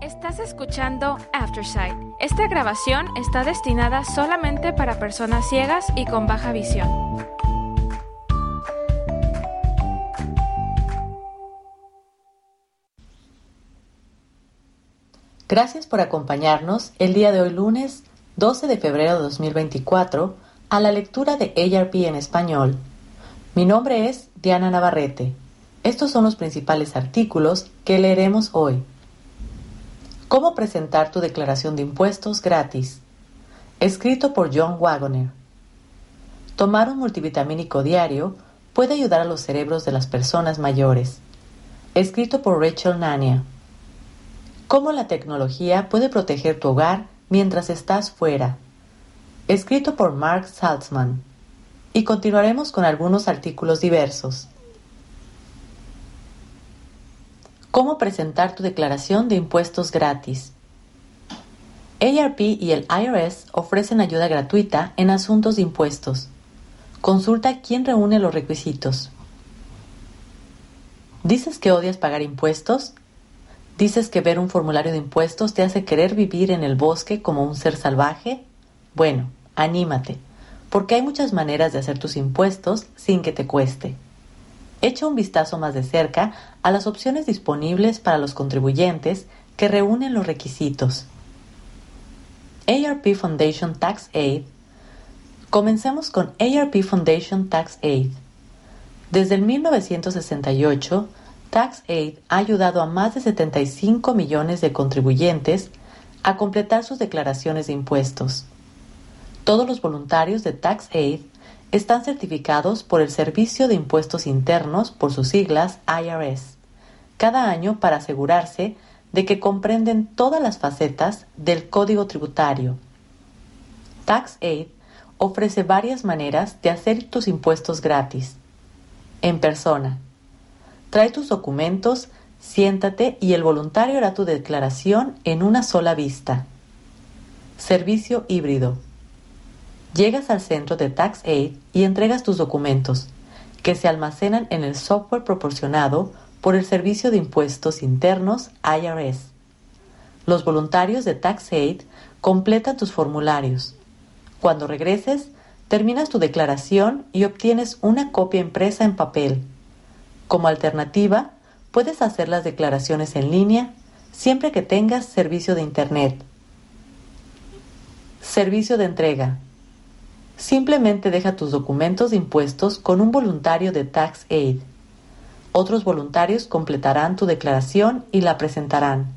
Estás escuchando Aftersight. Esta grabación está destinada solamente para personas ciegas y con baja visión. Gracias por acompañarnos el día de hoy lunes 12 de febrero de 2024 a la lectura de ARP en español. Mi nombre es Diana Navarrete. Estos son los principales artículos que leeremos hoy. Cómo presentar tu declaración de impuestos gratis. Escrito por John Wagoner. Tomar un multivitamínico diario puede ayudar a los cerebros de las personas mayores. Escrito por Rachel Nania. Cómo la tecnología puede proteger tu hogar mientras estás fuera. Escrito por Mark Saltzman. Y continuaremos con algunos artículos diversos. Cómo presentar tu declaración de impuestos gratis. ARP y el IRS ofrecen ayuda gratuita en asuntos de impuestos. Consulta quién reúne los requisitos. ¿Dices que odias pagar impuestos? ¿Dices que ver un formulario de impuestos te hace querer vivir en el bosque como un ser salvaje? Bueno, anímate, porque hay muchas maneras de hacer tus impuestos sin que te cueste. Echa un vistazo más de cerca a las opciones disponibles para los contribuyentes que reúnen los requisitos. ARP Foundation Tax Aid. Comencemos con ARP Foundation Tax Aid. Desde el 1968, Tax Aid ha ayudado a más de 75 millones de contribuyentes a completar sus declaraciones de impuestos. Todos los voluntarios de Tax Aid están certificados por el Servicio de Impuestos Internos, por sus siglas IRS, cada año para asegurarse de que comprenden todas las facetas del código tributario. TaxAid ofrece varias maneras de hacer tus impuestos gratis. En persona. Trae tus documentos, siéntate y el voluntario hará tu declaración en una sola vista. Servicio híbrido Llegas al centro de TaxAid y entregas tus documentos, que se almacenan en el software proporcionado por el Servicio de Impuestos Internos IRS. Los voluntarios de TaxAid completan tus formularios. Cuando regreses, terminas tu declaración y obtienes una copia impresa en papel. Como alternativa, puedes hacer las declaraciones en línea siempre que tengas servicio de Internet. Servicio de entrega. Simplemente deja tus documentos de impuestos con un voluntario de Tax Aid. Otros voluntarios completarán tu declaración y la presentarán.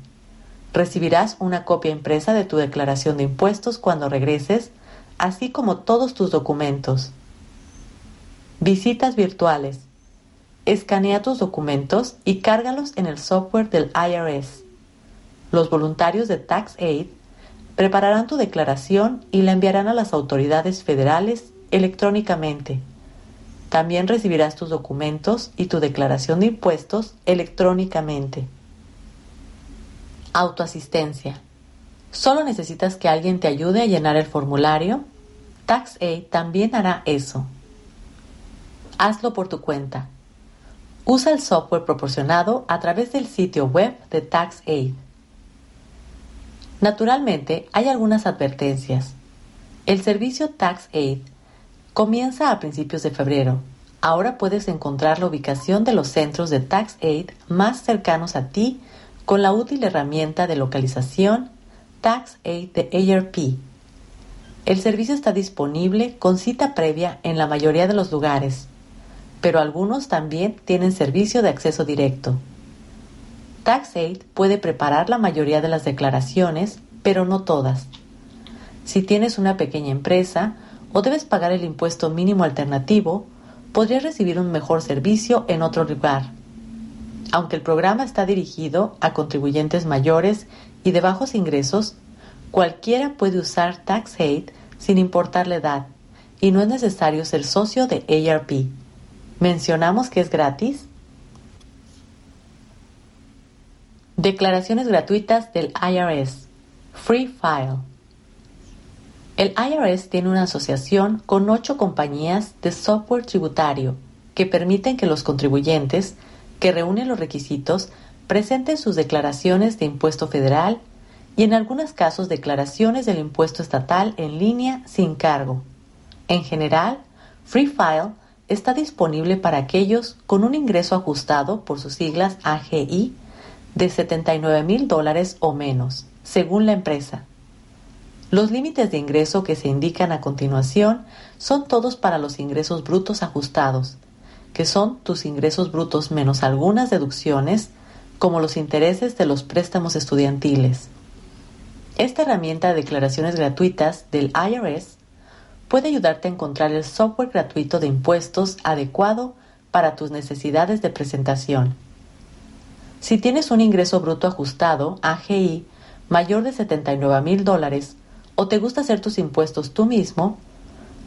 Recibirás una copia impresa de tu declaración de impuestos cuando regreses, así como todos tus documentos. Visitas virtuales. Escanea tus documentos y cárgalos en el software del IRS. Los voluntarios de Tax Aid Prepararán tu declaración y la enviarán a las autoridades federales electrónicamente. También recibirás tus documentos y tu declaración de impuestos electrónicamente. Autoasistencia. ¿Solo necesitas que alguien te ayude a llenar el formulario? TaxAid también hará eso. Hazlo por tu cuenta. Usa el software proporcionado a través del sitio web de TaxAid. Naturalmente, hay algunas advertencias. El servicio TaxAid comienza a principios de febrero. Ahora puedes encontrar la ubicación de los centros de TaxAid más cercanos a ti con la útil herramienta de localización TaxAid de ARP. El servicio está disponible con cita previa en la mayoría de los lugares, pero algunos también tienen servicio de acceso directo. TaxAid puede preparar la mayoría de las declaraciones, pero no todas. Si tienes una pequeña empresa o debes pagar el impuesto mínimo alternativo, podrías recibir un mejor servicio en otro lugar. Aunque el programa está dirigido a contribuyentes mayores y de bajos ingresos, cualquiera puede usar TaxAid sin importar la edad y no es necesario ser socio de ARP. ¿Mencionamos que es gratis? Declaraciones gratuitas del IRS. Free File. El IRS tiene una asociación con ocho compañías de software tributario que permiten que los contribuyentes que reúnen los requisitos presenten sus declaraciones de impuesto federal y en algunos casos declaraciones del impuesto estatal en línea sin cargo. En general, Free File está disponible para aquellos con un ingreso ajustado por sus siglas AGI de 79 mil dólares o menos, según la empresa. Los límites de ingreso que se indican a continuación son todos para los ingresos brutos ajustados, que son tus ingresos brutos menos algunas deducciones, como los intereses de los préstamos estudiantiles. Esta herramienta de declaraciones gratuitas del IRS puede ayudarte a encontrar el software gratuito de impuestos adecuado para tus necesidades de presentación. Si tienes un ingreso bruto ajustado, AGI, mayor de 79 mil dólares o te gusta hacer tus impuestos tú mismo,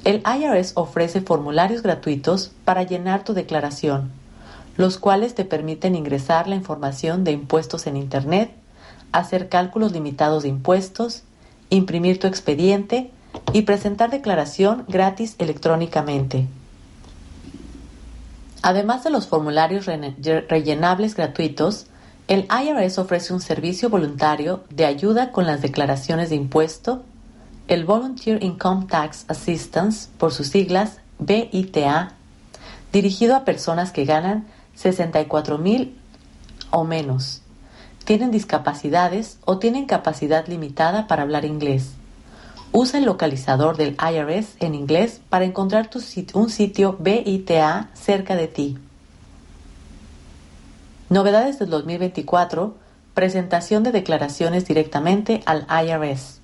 el IRS ofrece formularios gratuitos para llenar tu declaración, los cuales te permiten ingresar la información de impuestos en Internet, hacer cálculos limitados de impuestos, imprimir tu expediente y presentar declaración gratis electrónicamente. Además de los formularios rellenables gratuitos, el IRS ofrece un servicio voluntario de ayuda con las declaraciones de impuesto, el Volunteer Income Tax Assistance, por sus siglas BITA, dirigido a personas que ganan 64 mil o menos, tienen discapacidades o tienen capacidad limitada para hablar inglés Usa el localizador del IRS en inglés para encontrar un sitio BITA cerca de ti. Novedades del 2024. Presentación de declaraciones directamente al IRS.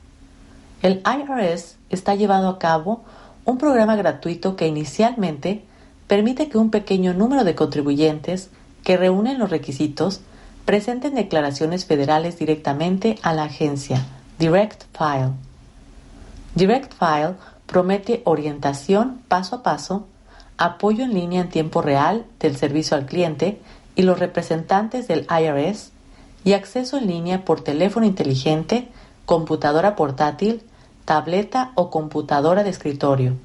El IRS está llevando a cabo un programa gratuito que inicialmente permite que un pequeño número de contribuyentes que reúnen los requisitos presenten declaraciones federales directamente a la agencia Direct File. Direct File promete orientación paso a paso, apoyo en línea en tiempo real del servicio al cliente y los representantes del IRS y acceso en línea por teléfono inteligente, computadora portátil, tableta o computadora de escritorio.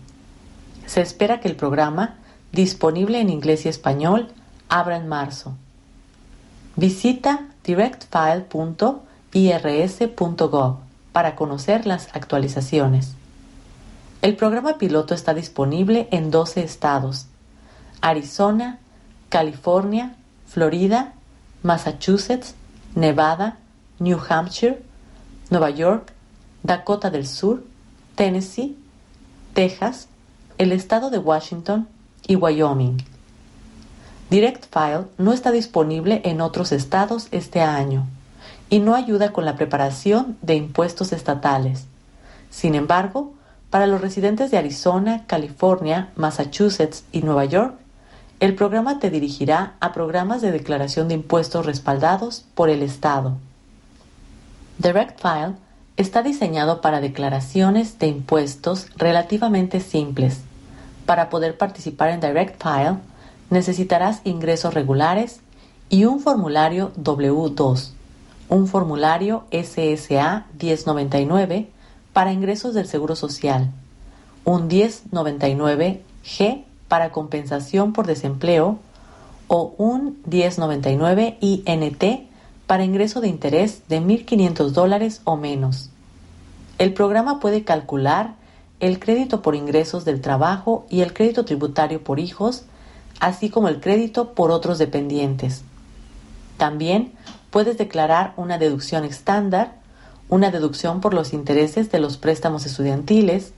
Se espera que el programa, disponible en inglés y español, abra en marzo. Visita directfile.irs.gov para conocer las actualizaciones. El programa piloto está disponible en 12 estados, Arizona, California, Florida, Massachusetts, Nevada, New Hampshire, Nueva York, Dakota del Sur, Tennessee, Texas, el estado de Washington y Wyoming. Direct File no está disponible en otros estados este año y no ayuda con la preparación de impuestos estatales. Sin embargo, para los residentes de Arizona, California, Massachusetts y Nueva York, el programa te dirigirá a programas de declaración de impuestos respaldados por el Estado. Direct File está diseñado para declaraciones de impuestos relativamente simples. Para poder participar en Direct File, necesitarás ingresos regulares y un formulario W2 un formulario SSA 1099 para ingresos del Seguro Social, un 1099G para compensación por desempleo o un 1099 INT para ingreso de interés de 1.500 dólares o menos. El programa puede calcular el crédito por ingresos del trabajo y el crédito tributario por hijos, así como el crédito por otros dependientes. También puedes declarar una deducción estándar, una deducción por los intereses de los préstamos estudiantiles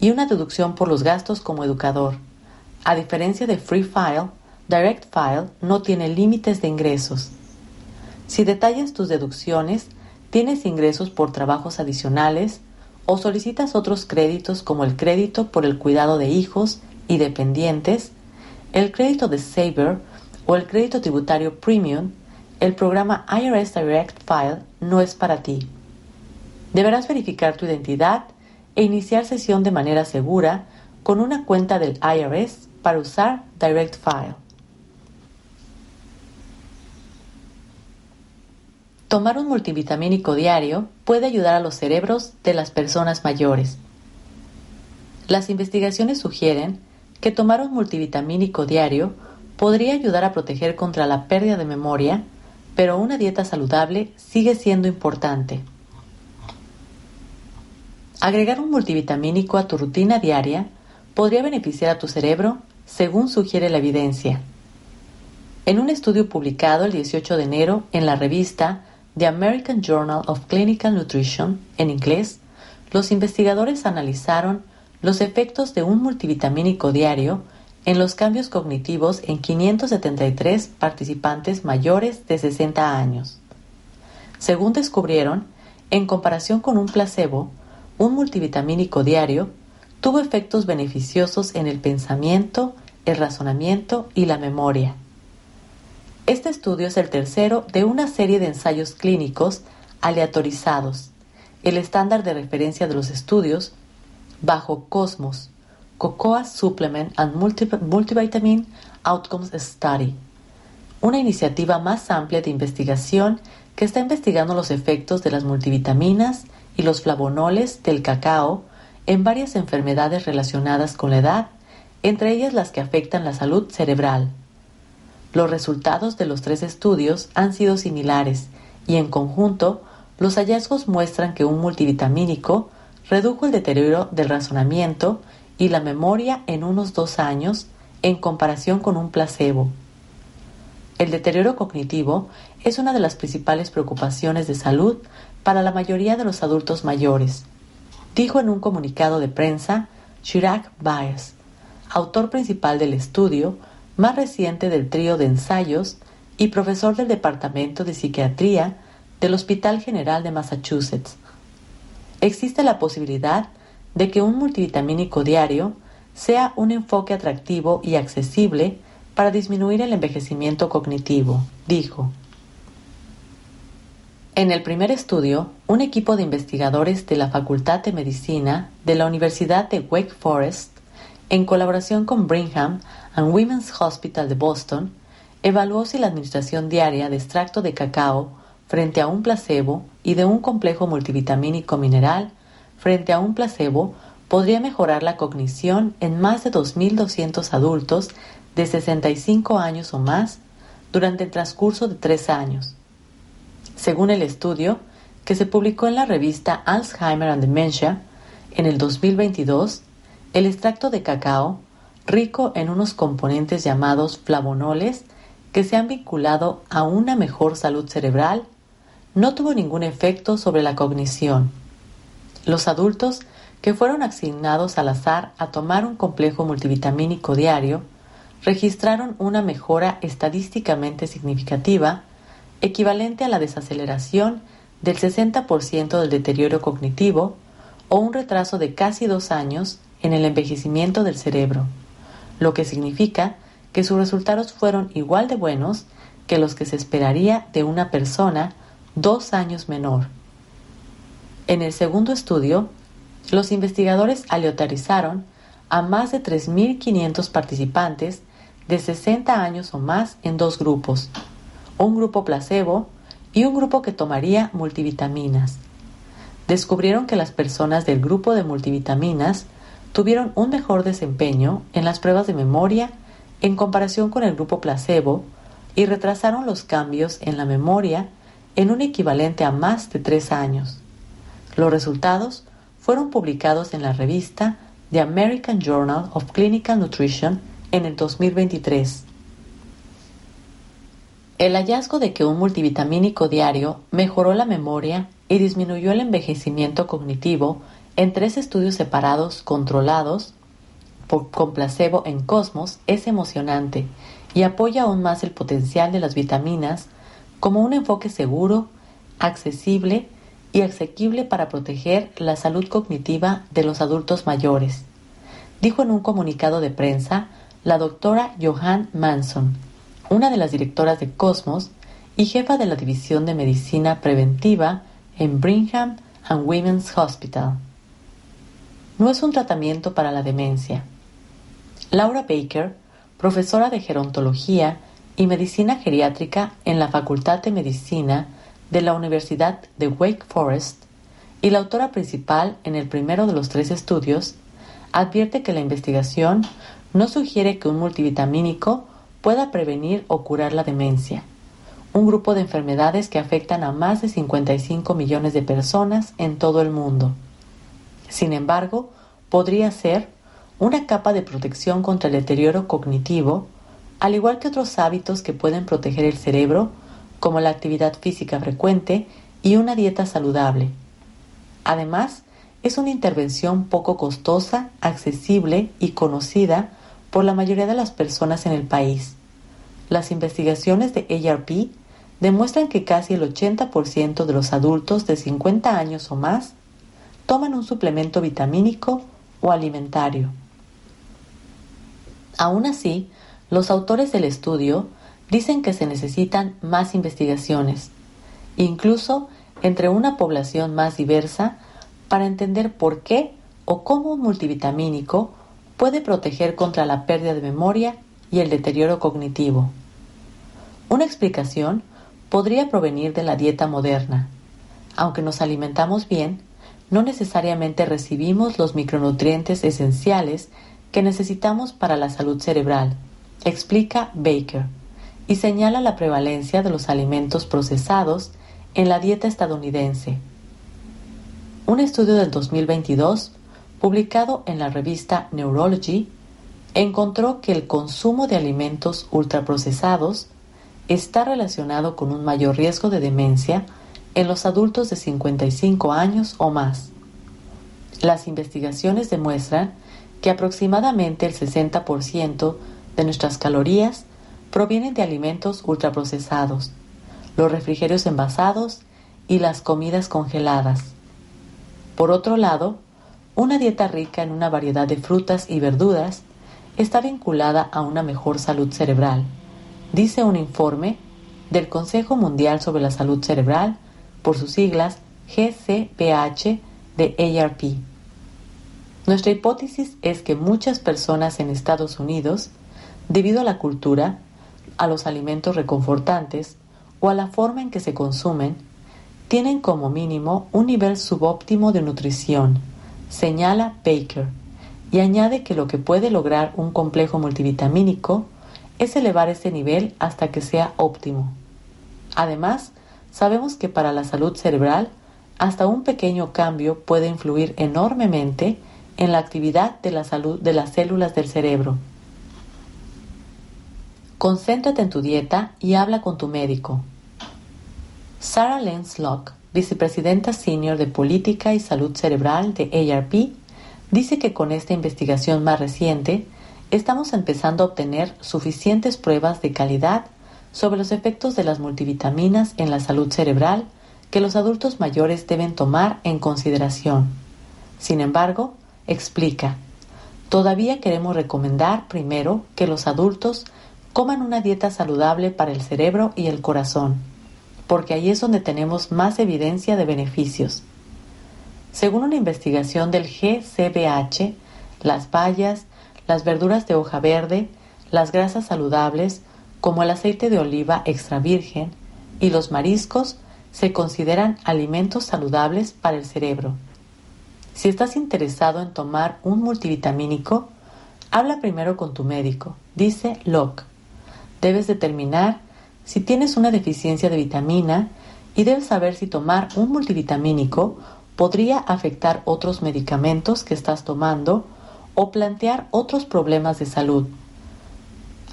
y una deducción por los gastos como educador. A diferencia de Free File, Direct File no tiene límites de ingresos. Si detallas tus deducciones, tienes ingresos por trabajos adicionales o solicitas otros créditos como el crédito por el cuidado de hijos y dependientes, el crédito de Saver o el crédito tributario Premium el programa IRS Direct File no es para ti. Deberás verificar tu identidad e iniciar sesión de manera segura con una cuenta del IRS para usar Direct File. Tomar un multivitamínico diario puede ayudar a los cerebros de las personas mayores. Las investigaciones sugieren que tomar un multivitamínico diario podría ayudar a proteger contra la pérdida de memoria pero una dieta saludable sigue siendo importante. Agregar un multivitamínico a tu rutina diaria podría beneficiar a tu cerebro, según sugiere la evidencia. En un estudio publicado el 18 de enero en la revista The American Journal of Clinical Nutrition, en inglés, los investigadores analizaron los efectos de un multivitamínico diario en los cambios cognitivos en 573 participantes mayores de 60 años. Según descubrieron, en comparación con un placebo, un multivitamínico diario tuvo efectos beneficiosos en el pensamiento, el razonamiento y la memoria. Este estudio es el tercero de una serie de ensayos clínicos aleatorizados, el estándar de referencia de los estudios, bajo Cosmos, Cocoa Supplement and Multivitamin Outcomes Study, una iniciativa más amplia de investigación que está investigando los efectos de las multivitaminas y los flavonoles del cacao en varias enfermedades relacionadas con la edad, entre ellas las que afectan la salud cerebral. Los resultados de los tres estudios han sido similares y en conjunto los hallazgos muestran que un multivitamínico redujo el deterioro del razonamiento y la memoria en unos dos años en comparación con un placebo. El deterioro cognitivo es una de las principales preocupaciones de salud para la mayoría de los adultos mayores, dijo en un comunicado de prensa Chirac Baez, autor principal del estudio más reciente del trío de ensayos y profesor del Departamento de Psiquiatría del Hospital General de Massachusetts. Existe la posibilidad de que un multivitamínico diario sea un enfoque atractivo y accesible para disminuir el envejecimiento cognitivo, dijo. En el primer estudio, un equipo de investigadores de la Facultad de Medicina de la Universidad de Wake Forest, en colaboración con Brigham and Women's Hospital de Boston, evaluó si la administración diaria de extracto de cacao frente a un placebo y de un complejo multivitamínico mineral frente a un placebo podría mejorar la cognición en más de 2.200 adultos de 65 años o más durante el transcurso de tres años. Según el estudio, que se publicó en la revista Alzheimer and Dementia en el 2022, el extracto de cacao, rico en unos componentes llamados flavonoles que se han vinculado a una mejor salud cerebral, no tuvo ningún efecto sobre la cognición. Los adultos que fueron asignados al azar a tomar un complejo multivitamínico diario registraron una mejora estadísticamente significativa equivalente a la desaceleración del 60% del deterioro cognitivo o un retraso de casi dos años en el envejecimiento del cerebro, lo que significa que sus resultados fueron igual de buenos que los que se esperaría de una persona dos años menor. En el segundo estudio, los investigadores aleatorizaron a más de 3.500 participantes de 60 años o más en dos grupos, un grupo placebo y un grupo que tomaría multivitaminas. Descubrieron que las personas del grupo de multivitaminas tuvieron un mejor desempeño en las pruebas de memoria en comparación con el grupo placebo y retrasaron los cambios en la memoria en un equivalente a más de tres años. Los resultados fueron publicados en la revista The American Journal of Clinical Nutrition en el 2023. El hallazgo de que un multivitamínico diario mejoró la memoria y disminuyó el envejecimiento cognitivo en tres estudios separados controlados por, con placebo en Cosmos es emocionante y apoya aún más el potencial de las vitaminas como un enfoque seguro, accesible y asequible para proteger la salud cognitiva de los adultos mayores, dijo en un comunicado de prensa la doctora Johan Manson, una de las directoras de Cosmos y jefa de la División de Medicina Preventiva en Brigham and Women's Hospital. No es un tratamiento para la demencia. Laura Baker, profesora de gerontología y medicina geriátrica en la Facultad de Medicina de la Universidad de Wake Forest y la autora principal en el primero de los tres estudios, advierte que la investigación no sugiere que un multivitamínico pueda prevenir o curar la demencia. un grupo de enfermedades que afectan a más de 55 millones de personas en todo el mundo. Sin embargo, podría ser una capa de protección contra el deterioro cognitivo, al igual que otros hábitos que pueden proteger el cerebro, como la actividad física frecuente y una dieta saludable. Además, es una intervención poco costosa, accesible y conocida por la mayoría de las personas en el país. Las investigaciones de ARP demuestran que casi el 80% de los adultos de 50 años o más toman un suplemento vitamínico o alimentario. Aún así, los autores del estudio dicen que se necesitan más investigaciones, incluso entre una población más diversa, para entender por qué o cómo un multivitamínico puede proteger contra la pérdida de memoria y el deterioro cognitivo. Una explicación podría provenir de la dieta moderna. Aunque nos alimentamos bien, no necesariamente recibimos los micronutrientes esenciales que necesitamos para la salud cerebral, explica Baker, y señala la prevalencia de los alimentos procesados en la dieta estadounidense. Un estudio del 2022, publicado en la revista Neurology, encontró que el consumo de alimentos ultraprocesados está relacionado con un mayor riesgo de demencia en los adultos de 55 años o más. Las investigaciones demuestran que aproximadamente el 60% de nuestras calorías provienen de alimentos ultraprocesados, los refrigerios envasados y las comidas congeladas. Por otro lado, una dieta rica en una variedad de frutas y verduras está vinculada a una mejor salud cerebral dice un informe del Consejo Mundial sobre la Salud Cerebral, por sus siglas GCPH de ARP. Nuestra hipótesis es que muchas personas en Estados Unidos, debido a la cultura, a los alimentos reconfortantes o a la forma en que se consumen, tienen como mínimo un nivel subóptimo de nutrición, señala Baker, y añade que lo que puede lograr un complejo multivitamínico es elevar ese nivel hasta que sea óptimo. Además, sabemos que para la salud cerebral, hasta un pequeño cambio puede influir enormemente en la actividad de la salud de las células del cerebro. Concéntrate en tu dieta y habla con tu médico. Sarah Lenz Locke, vicepresidenta senior de Política y Salud Cerebral de ARP, dice que con esta investigación más reciente estamos empezando a obtener suficientes pruebas de calidad sobre los efectos de las multivitaminas en la salud cerebral que los adultos mayores deben tomar en consideración. Sin embargo, explica, todavía queremos recomendar primero que los adultos coman una dieta saludable para el cerebro y el corazón, porque ahí es donde tenemos más evidencia de beneficios. Según una investigación del GCBH, las bayas, las verduras de hoja verde, las grasas saludables, como el aceite de oliva extra virgen, y los mariscos se consideran alimentos saludables para el cerebro. Si estás interesado en tomar un multivitamínico, habla primero con tu médico, dice Locke. Debes determinar si tienes una deficiencia de vitamina y debes saber si tomar un multivitamínico podría afectar otros medicamentos que estás tomando o plantear otros problemas de salud.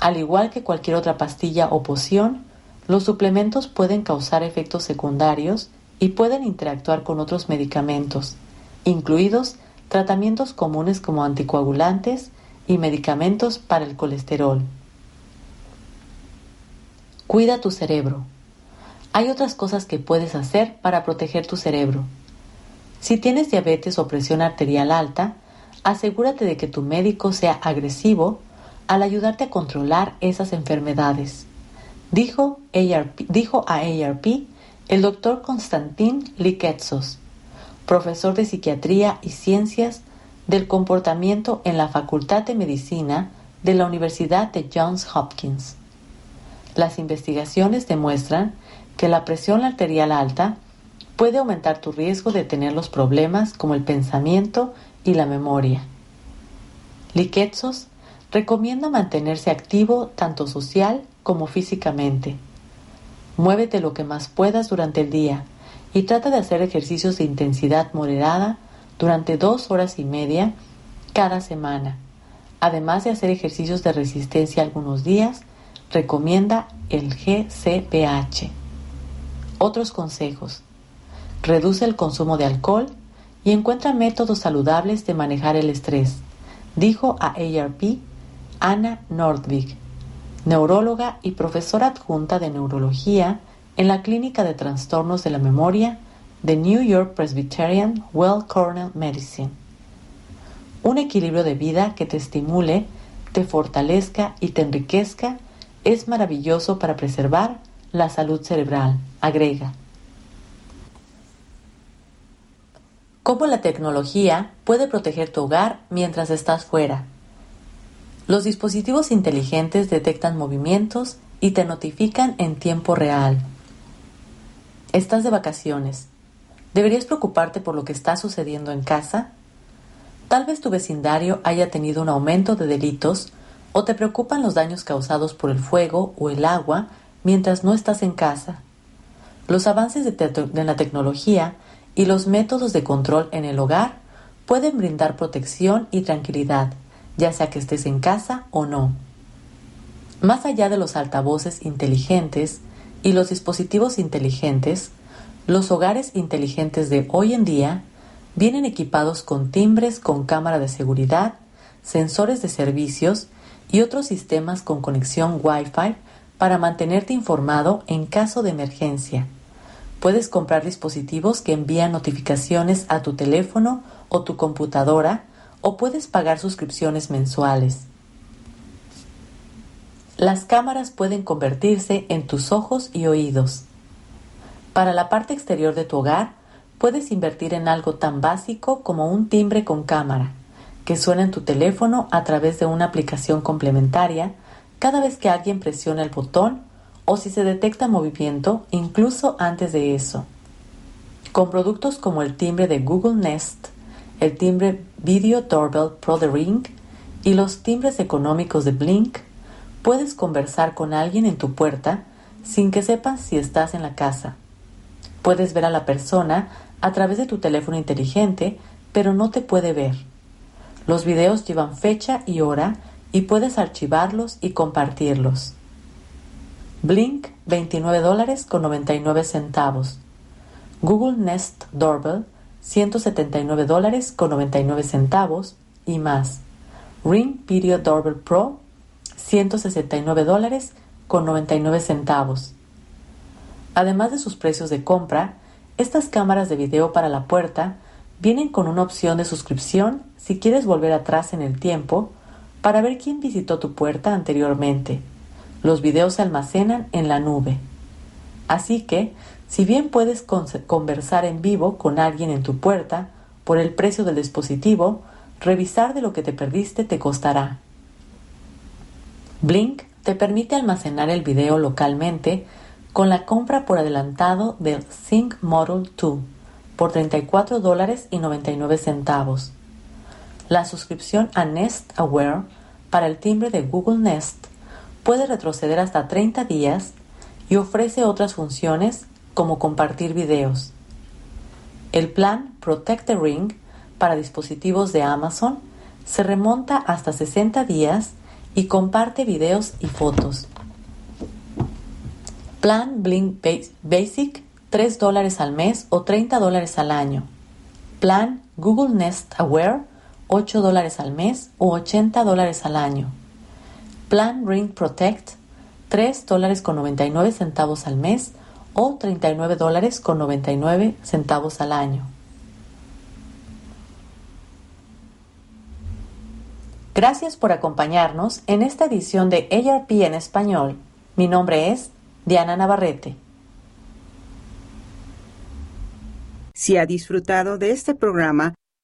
Al igual que cualquier otra pastilla o poción, los suplementos pueden causar efectos secundarios y pueden interactuar con otros medicamentos, incluidos tratamientos comunes como anticoagulantes y medicamentos para el colesterol. Cuida tu cerebro. Hay otras cosas que puedes hacer para proteger tu cerebro. Si tienes diabetes o presión arterial alta, asegúrate de que tu médico sea agresivo al ayudarte a controlar esas enfermedades. Dijo, dijo a ARP el doctor Konstantin Liketsos, profesor de psiquiatría y ciencias del comportamiento en la Facultad de Medicina de la Universidad de Johns Hopkins. Las investigaciones demuestran que la presión arterial alta puede aumentar tu riesgo de tener los problemas como el pensamiento y la memoria. Liquetsos recomienda mantenerse activo tanto social como físicamente. Muévete lo que más puedas durante el día y trata de hacer ejercicios de intensidad moderada durante dos horas y media cada semana. Además de hacer ejercicios de resistencia algunos días, recomienda el GCPH. Otros consejos. Reduce el consumo de alcohol y encuentra métodos saludables de manejar el estrés, dijo a ARP Anna Nordvig, neuróloga y profesora adjunta de neurología en la Clínica de Trastornos de la Memoria de New York Presbyterian Well Cornell Medicine. Un equilibrio de vida que te estimule, te fortalezca y te enriquezca es maravilloso para preservar la salud cerebral, agrega. ¿Cómo la tecnología puede proteger tu hogar mientras estás fuera? Los dispositivos inteligentes detectan movimientos y te notifican en tiempo real. Estás de vacaciones. ¿Deberías preocuparte por lo que está sucediendo en casa? Tal vez tu vecindario haya tenido un aumento de delitos o te preocupan los daños causados por el fuego o el agua mientras no estás en casa. Los avances de, la tecnología y los métodos de control en el hogar pueden brindar protección y tranquilidad, ya sea que estés en casa o no. Más allá de los altavoces inteligentes y los dispositivos inteligentes, los hogares inteligentes de hoy en día vienen equipados con timbres con cámara de seguridad, sensores de servicios y otros sistemas con conexión Wi-Fi para mantenerte informado en caso de emergencia. Puedes comprar dispositivos que envían notificaciones a tu teléfono o tu computadora o puedes pagar suscripciones mensuales. Las cámaras pueden convertirse en tus ojos y oídos. Para la parte exterior de tu hogar, puedes invertir en algo tan básico como un timbre con cámara, que suena en tu teléfono a través de una aplicación complementaria cada vez que alguien presiona el botón o si se detecta movimiento incluso antes de eso. Con productos como el timbre de Google Nest, el timbre Video Doorbell Pro The Ring y los timbres económicos de Blink, puedes conversar con alguien en tu puerta sin que sepas si estás en la casa. Puedes ver a la persona a través de tu teléfono inteligente, pero no te puede ver. Los videos llevan fecha y hora y puedes archivarlos y compartirlos. Blink 29 dólares con 99 centavos. Google Nest Doorbell 179 dólares con 99 centavos y más. Ring Video Doorbell Pro 169 dólares con 99 centavos. Además de sus precios de compra, estas cámaras de video para la puerta vienen con una opción de suscripción si quieres volver atrás en el tiempo para ver quién visitó tu puerta anteriormente los videos se almacenan en la nube. Así que, si bien puedes conversar en vivo con alguien en tu puerta por el precio del dispositivo, revisar de lo que te perdiste te costará. Blink te permite almacenar el video localmente con la compra por adelantado del Sync Model 2 por 34 dólares y 99 centavos. La suscripción a Nest Aware para el timbre de Google Nest puede retroceder hasta 30 días y ofrece otras funciones como compartir videos. El plan Protect the Ring para dispositivos de Amazon se remonta hasta 60 días y comparte videos y fotos. Plan Blink Basic 3 dólares al mes o 30 dólares al año. Plan Google Nest Aware 8 dólares al mes o 80 dólares al año. Plan Ring Protect, 3 dólares con 99 centavos al mes o 39 dólares con 99 centavos al año. Gracias por acompañarnos en esta edición de ARP en español. Mi nombre es Diana Navarrete. Si ha disfrutado de este programa,